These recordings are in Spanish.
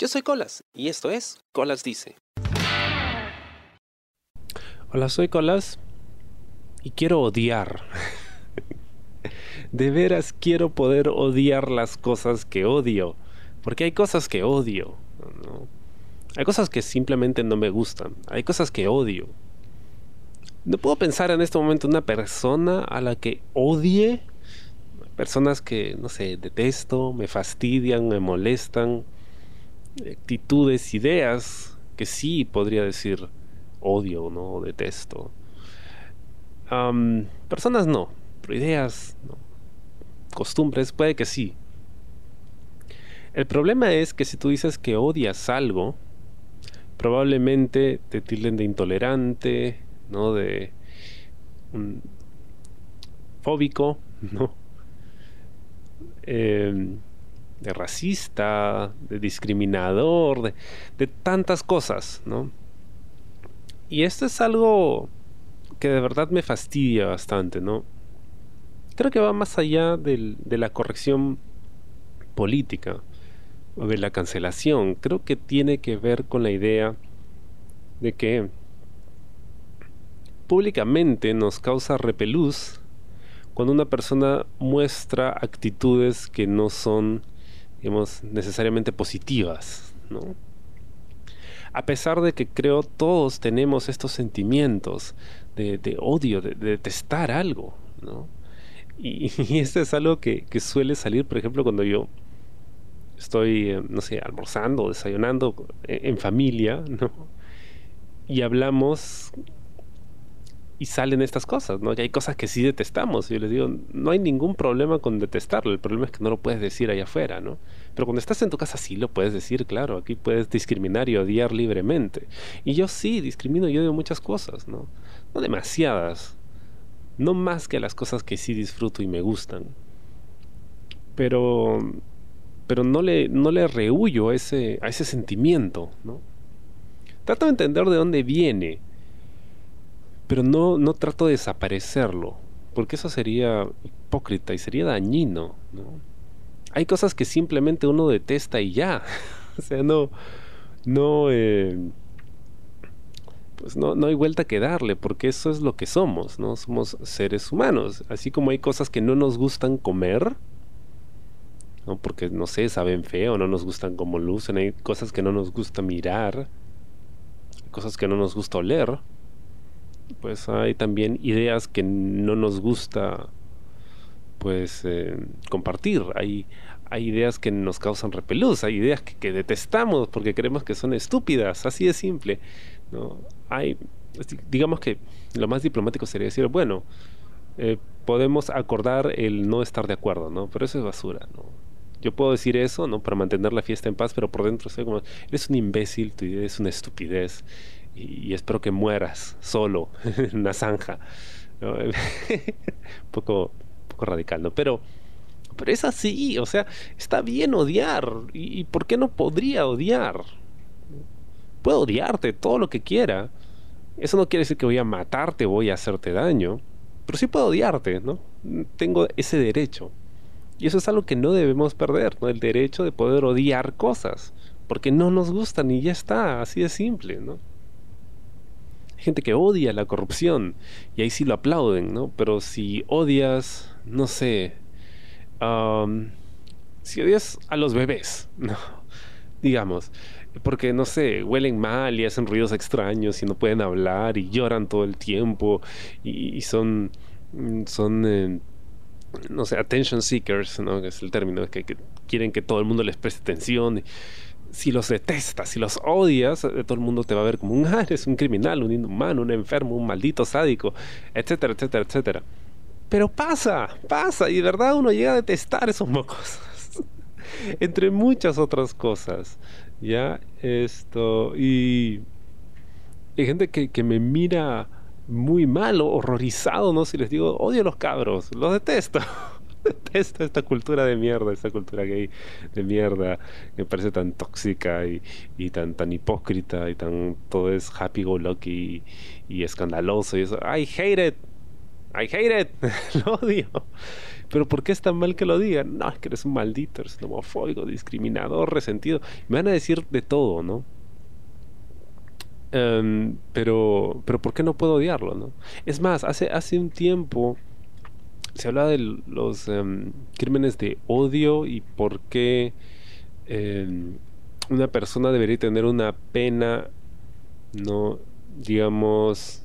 Yo soy Colas y esto es Colas Dice. Hola, soy Colas y quiero odiar. de veras quiero poder odiar las cosas que odio. Porque hay cosas que odio. Hay cosas que simplemente no me gustan. Hay cosas que odio. No puedo pensar en este momento una persona a la que odie. Personas que, no sé, detesto, me fastidian, me molestan. Actitudes, ideas que sí podría decir odio, ¿no? Detesto. personas no, pero ideas, costumbres, puede que sí. El problema es que si tú dices que odias algo, probablemente te tilden de intolerante, ¿no? De fóbico, ¿no? Em, de racista, de discriminador, de, de tantas cosas, ¿no? Y esto es algo que de verdad me fastidia bastante, ¿no? Creo que va más allá de la corrección política o de la cancelación. Creo que tiene que ver con la idea de que públicamente nos causa repelús cuando una persona muestra actitudes que no son, digamos, necesariamente positivas, ¿no? a pesar de que creo todos tenemos estos sentimientos de, odio, de, detestar algo, ¿no? Y, esto es algo que, suele salir, por ejemplo, cuando yo estoy, eh, no sé, almorzando desayunando en familia, ¿no? Y hablamos y salen estas cosas, ¿no? Y hay cosas que sí detestamos. Y yo les digo, no hay ningún problema con detestarlo. El problema es que no lo puedes decir allá afuera, ¿no? Pero cuando estás en tu casa sí lo puedes decir, claro. Aquí puedes discriminar y odiar libremente. Y yo sí discrimino y odio muchas cosas, ¿no? No demasiadas. No más que las cosas que sí disfruto y me gustan. Pero pero no le, no le rehuyo a ese, a ese sentimiento, ¿no? Trato de entender de dónde viene pero no, no trato de desaparecerlo, porque eso sería hipócrita y sería dañino, ¿no? Hay cosas que simplemente uno detesta y ya. o sea, no, no, eh, pues no, no hay vuelta que darle, porque eso es lo que somos, ¿no? Somos seres humanos. Así como hay cosas que no nos gustan comer, ¿no? Porque, no sé, saben feo, no nos gustan como lucen, hay cosas que no nos gusta mirar, cosas que no nos gusta oler pues hay también ideas que no nos gusta pues eh, compartir. Hay, hay ideas que nos causan repelús, hay ideas que, detestamos porque creemos que son estúpidas, así de simple. ¿no? Hay, digamos que lo más diplomático sería decir, bueno, eh, podemos acordar el no estar de acuerdo, ¿no? Pero eso es basura, ¿no? Yo puedo decir eso, ¿no? Para mantener la fiesta en paz, pero por dentro soy como, eres un imbécil, tu idea es una estupidez y, espero que mueras solo en una zanja. un poco, poco radical, ¿no? Pero, pero es así, o sea, está bien odiar. ¿Y, por qué no podría odiar? Puedo odiarte todo lo que quiera. Eso no quiere decir que voy a matarte, voy a hacerte daño. Pero sí puedo odiarte, ¿no? Tengo ese derecho. Y eso es algo que no debemos perder, ¿no? El derecho de poder odiar cosas. Porque no nos gustan y ya está, así de simple, ¿no? Gente que odia la corrupción y ahí sí lo aplauden, ¿no? Pero si odias, no sé, si odias a los bebés, ¿no? Digamos, porque no sé, huelen mal y hacen ruidos extraños y no pueden hablar y lloran todo el tiempo y, son, son eh, no sé, attention seekers, ¿no? es el término, que, que, quieren que todo el mundo les preste atención si los detestas, si los odias, eh, todo el mundo te va a ver como un, ah, eres un criminal, un inhumano, un enfermo, un maldito sádico, etcétera, etcétera, etcétera. Pero pasa, pasa, y de verdad uno llega a detestar esos mocos. Entre muchas otras cosas. Ya, esto, y hay gente que, que me mira muy mal, horrorizado, ¿no? Si les digo, odio a los cabros, los detesto. detesto esta cultura de mierda, esta cultura gay de mierda, que me parece tan tóxica y, tan, tan hipócrita y tan todo es happy go lucky y, escandaloso y eso. I hate it. I hate it, lo odio. Pero ¿por qué es tan mal que lo digan? No, es que eres un maldito, eres un homofóbico, discriminador, resentido. Me van a decir de todo, ¿no? Em, pero, pero ¿por qué no puedo odiarlo, no? Es más, hace, hace un tiempo se hablaba de los em, crímenes de odio y por qué em, una persona debería tener una pena, no, digamos,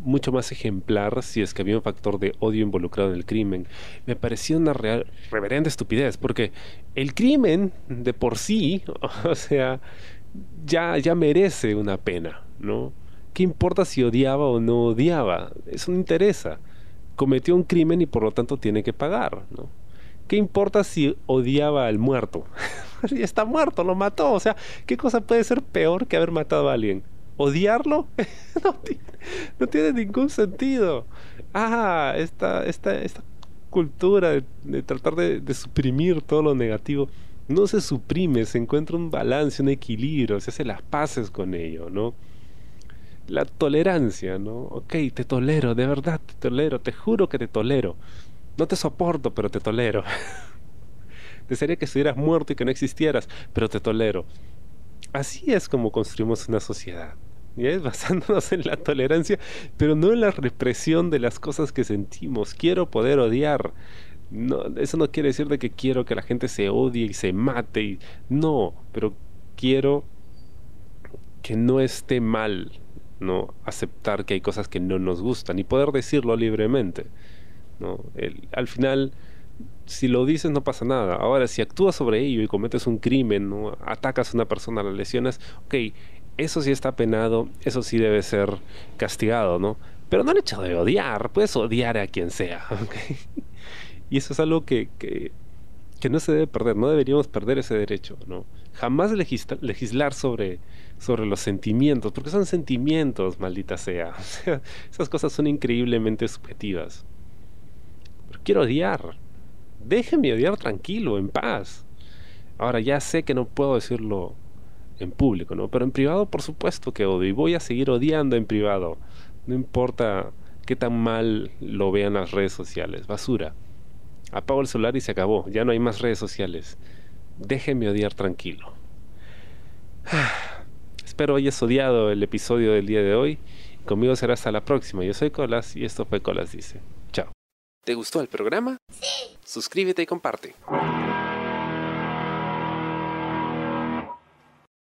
mucho más ejemplar si es que había un factor de odio involucrado en el crimen. Me parecía una real, reverenda estupidez, porque el crimen de por sí, o sea, ya, ya merece una pena, ¿no? ¿Qué importa si odiaba o no odiaba? Eso no interesa. Cometió un crimen y por lo tanto tiene que pagar, ¿no? ¿Qué importa si odiaba al muerto? está muerto, lo mató. O sea, ¿qué cosa puede ser peor que haber matado a alguien? odiarlo no, tiene, ningún sentido. Ah, esta, esta, esta cultura de, tratar de, suprimir todo lo negativo no se suprime, se encuentra un balance, un equilibrio, se hace las paces con ello, ¿no? La tolerancia, ¿no? Ok, te tolero, de verdad te tolero, te juro que te tolero. No te soporto, pero te tolero. Desearía que estuvieras muerto y que no existieras, pero te tolero. Así es como construimos una sociedad es basándonos en la tolerancia, pero no en la represión de las cosas que sentimos. Quiero poder odiar. Eso no quiere decir de que quiero que la gente se odie y se mate. No, pero quiero que no esté mal no aceptar que hay cosas que no nos gustan y poder decirlo libremente. ¿no? al final, si lo dices no pasa nada. Ahora, si actúas sobre ello y cometes un crimen, ¿no? atacas a una persona, la lesionas, ok, eso sí está penado, eso sí debe ser castigado, ¿no? Pero no el hecho de odiar, puedes odiar a quien sea. Y eso es algo que, no se debe perder, no deberíamos perder ese derecho, ¿no? Jamás legislar sobre, sobre los sentimientos, porque son sentimientos, maldita sea, esas cosas son increíblemente subjetivas. Pero quiero odiar. Déjeme odiar tranquilo, en paz. Ahora ya sé que no puedo decirlo en público, ¿no? Pero en privado, por supuesto que odio y voy a seguir odiando en privado. No importa qué tan mal lo vean las redes sociales. Basura. Apago el celular y se acabó. Ya no hay más redes sociales. Déjenme odiar tranquilo. Espero hayas odiado el episodio del día de hoy. Conmigo será hasta la próxima. Yo soy Colas y esto fue Colas Dice. Chao. ¿Te gustó el programa? Sí. Suscríbete y comparte.